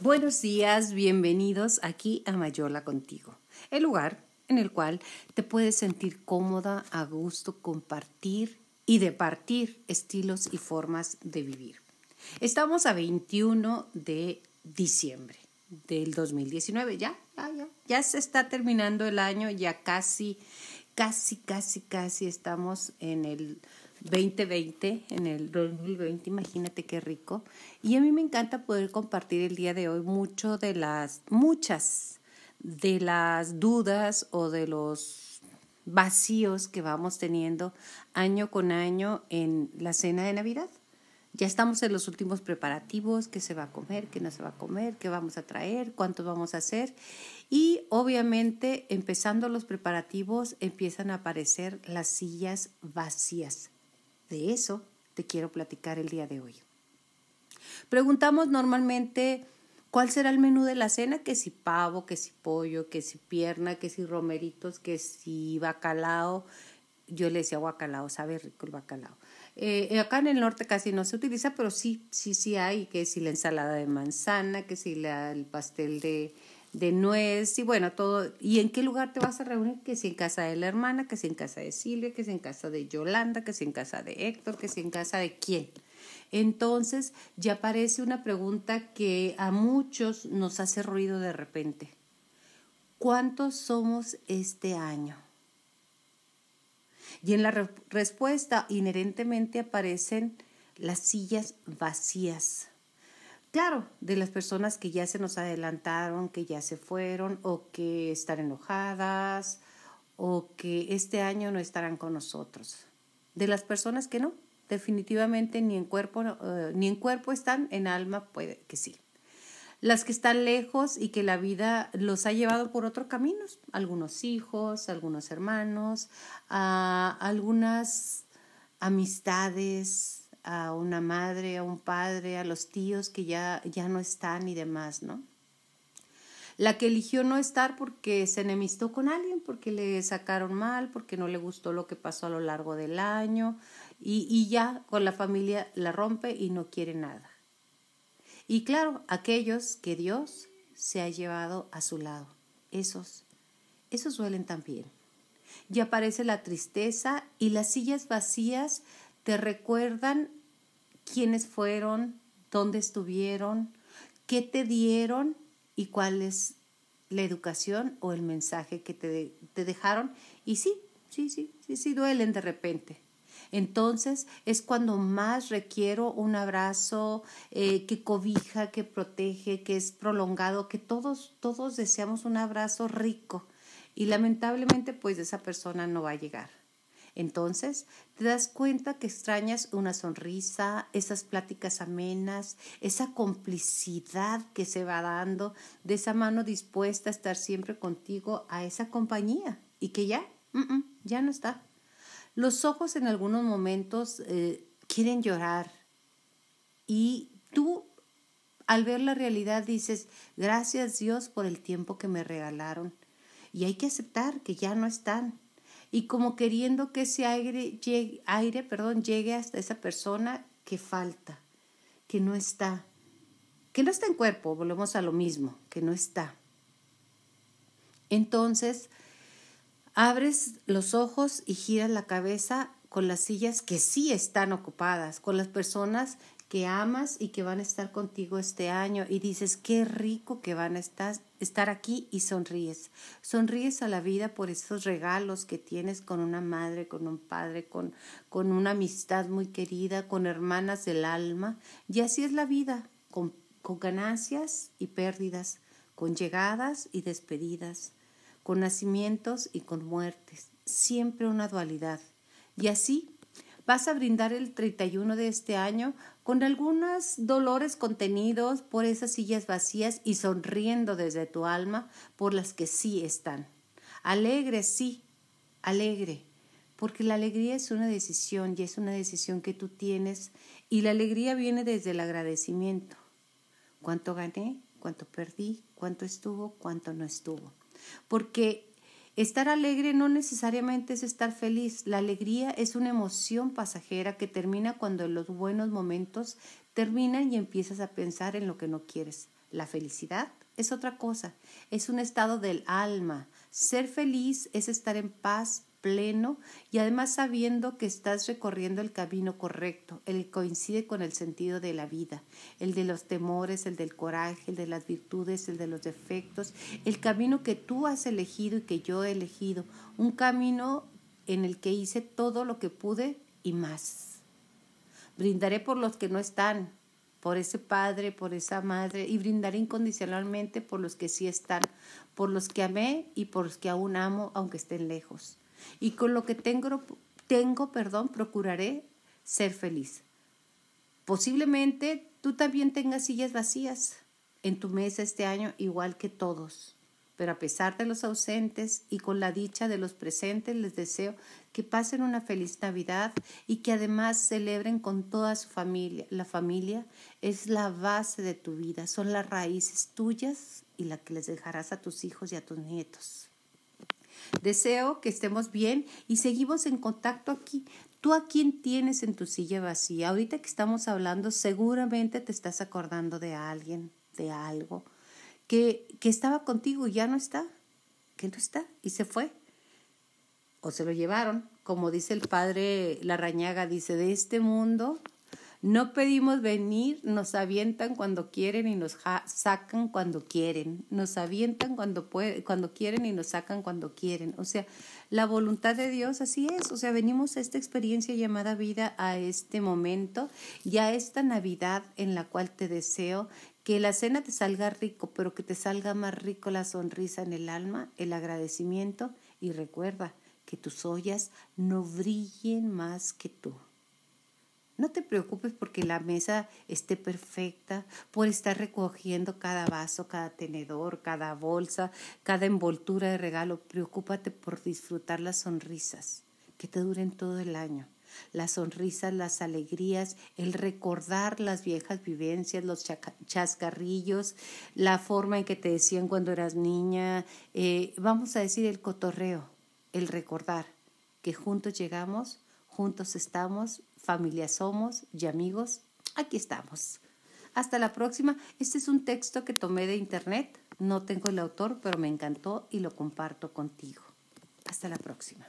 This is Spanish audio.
Buenos días, bienvenidos aquí a Mayola contigo, el lugar en el cual te puedes sentir cómoda, a gusto, compartir y departir estilos y formas de vivir. Estamos a 21 de diciembre del 2019, ya, ya, ya, ya se está terminando el año, ya casi, casi, casi, casi estamos en el 2020, en el 2020, imagínate qué rico. Y a mí me encanta poder compartir el día de hoy mucho de las, muchas de las dudas o de los vacíos que vamos teniendo año con año en la cena de Navidad. Ya estamos en los últimos preparativos, qué se va a comer, qué no se va a comer, qué vamos a traer, cuántos vamos a hacer. Y obviamente, empezando los preparativos, empiezan a aparecer las sillas vacías. De eso te quiero platicar el día de hoy. Preguntamos normalmente cuál será el menú de la cena, que si pavo, que si pollo, que si pierna, que si romeritos, que si bacalao. Yo le decía bacalao, sabe rico el bacalao. Eh, acá en el norte casi no se utiliza, pero sí, sí, sí hay, que si la ensalada de manzana, que si la, el pastel de, de nuez y bueno, todo. ¿Y en qué lugar te vas a reunir? Que si en casa de la hermana, que si en casa de Silvia, que si en casa de Yolanda, que si en casa de Héctor, que si en casa de quién. Entonces ya aparece una pregunta que a muchos nos hace ruido de repente. ¿Cuántos somos este año? Y en la respuesta inherentemente aparecen las sillas vacías Claro, de las personas que ya se nos adelantaron, que ya se fueron o que están enojadas o que este año no estarán con nosotros. De las personas que no, definitivamente ni en cuerpo, eh, ni en cuerpo están, en alma puede que sí. Las que están lejos y que la vida los ha llevado por otros caminos, algunos hijos, algunos hermanos, algunas amistades, a una madre, a un padre, a los tíos que ya, ya no están y demás, ¿no? La que eligió no estar porque se enemistó con alguien, porque le sacaron mal, porque no le gustó lo que pasó a lo largo del año y, y ya con la familia la rompe y no quiere nada. Y claro, aquellos que Dios se ha llevado a su lado, esos, esos duelen también. Y aparece la tristeza y las sillas vacías te recuerdan quiénes fueron, dónde estuvieron, qué te dieron y cuál es la educación o el mensaje que te, dejaron. Y sí, sí, sí, sí, sí, duelen de repente. Entonces es cuando más requiero un abrazo eh, que cobija, que protege, que es prolongado, que todos, todos deseamos un abrazo rico. Y lamentablemente pues esa persona no va a llegar. Entonces, te das cuenta que extrañas una sonrisa, esas pláticas amenas, esa complicidad que se va dando, de esa mano dispuesta a estar siempre contigo a esa compañía y que ya, ya no está. Los ojos en algunos momentos eh, quieren llorar y tú al ver la realidad dices, gracias Dios por el tiempo que me regalaron. Y hay que aceptar que ya no están, y como queriendo que ese aire llegue, aire, perdón, llegue hasta esa persona que falta, que no está, que no está en cuerpo, volvemos a lo mismo, que no está. Entonces, abres los ojos y giras la cabeza con las sillas que sí están ocupadas, con las personas que amas y que van a estar contigo este año y dices, qué rico que van a estar, estar aquí y sonríes. Sonríes a la vida por esos regalos que tienes con una madre, con un padre, con, con una amistad muy querida, con hermanas del alma. Y así es la vida, con, con ganancias y pérdidas, con llegadas y despedidas, con nacimientos y con muertes. Siempre una dualidad. Y así vas a brindar el 31 de este año con algunos dolores contenidos por esas sillas vacías y sonriendo desde tu alma por las que sí están. Alegre, sí, alegre, porque la alegría es una decisión y es una decisión que tú tienes y la alegría viene desde el agradecimiento. ¿Cuánto gané? ¿Cuánto perdí? ¿Cuánto estuvo? ¿Cuánto no estuvo? Porque Estar alegre no necesariamente es estar feliz. La alegría es una emoción pasajera que termina cuando los buenos momentos terminan y empiezas a pensar en lo que no quieres. La felicidad es otra cosa, es un estado del alma. Ser feliz es estar en paz pleno y además sabiendo que estás recorriendo el camino correcto, el que coincide con el sentido de la vida, el de los temores, el del coraje, el de las virtudes, el de los defectos, el camino que tú has elegido y que yo he elegido, un camino en el que hice todo lo que pude y más. Brindaré por los que no están, por ese padre, por esa madre, y brindaré incondicionalmente por los que sí están, por los que amé y por los que aún amo, aunque estén lejos y con lo que tengo, tengo, perdón, procuraré ser feliz. Posiblemente tú también tengas sillas vacías en tu mesa este año, igual que todos. Pero a pesar de los ausentes y con la dicha de los presentes, les deseo que pasen una feliz Navidad y que además celebren con toda su familia. La familia es la base de tu vida, son las raíces tuyas y la que les dejarás a tus hijos y a tus nietos. Deseo que estemos bien y seguimos en contacto aquí. ¿Tú a quién tienes en tu silla vacía? Ahorita que estamos hablando, seguramente te estás acordando de alguien, de algo, que, que estaba contigo y ya no está, que no está y se fue. O se lo llevaron, como dice el padre Larrañaga, dice, de este mundo no pedimos venir, nos avientan cuando quieren y nos sacan cuando quieren. Nos avientan cuando, cuando quieren y nos sacan cuando quieren. O sea, la voluntad de Dios así es. O sea, venimos a esta experiencia llamada vida, a este momento y a esta Navidad en la cual te deseo que la cena te salga rico, pero que te salga más rico la sonrisa en el alma, el agradecimiento y recuerda que tus ollas no brillen más que tú. No te preocupes porque la mesa esté perfecta, por estar recogiendo cada vaso, cada tenedor, cada bolsa, cada envoltura de regalo. Preocúpate por disfrutar las sonrisas que te duren todo el año. Las sonrisas, las alegrías, el recordar las viejas vivencias, los chascarrillos, la forma en que te decían cuando eras niña, eh, vamos a decir el cotorreo, el recordar que juntos llegamos, juntos estamos familia somos y amigos, aquí estamos. Hasta la próxima. Este es un texto que tomé de internet. No tengo el autor, pero me encantó y lo comparto contigo. Hasta la próxima.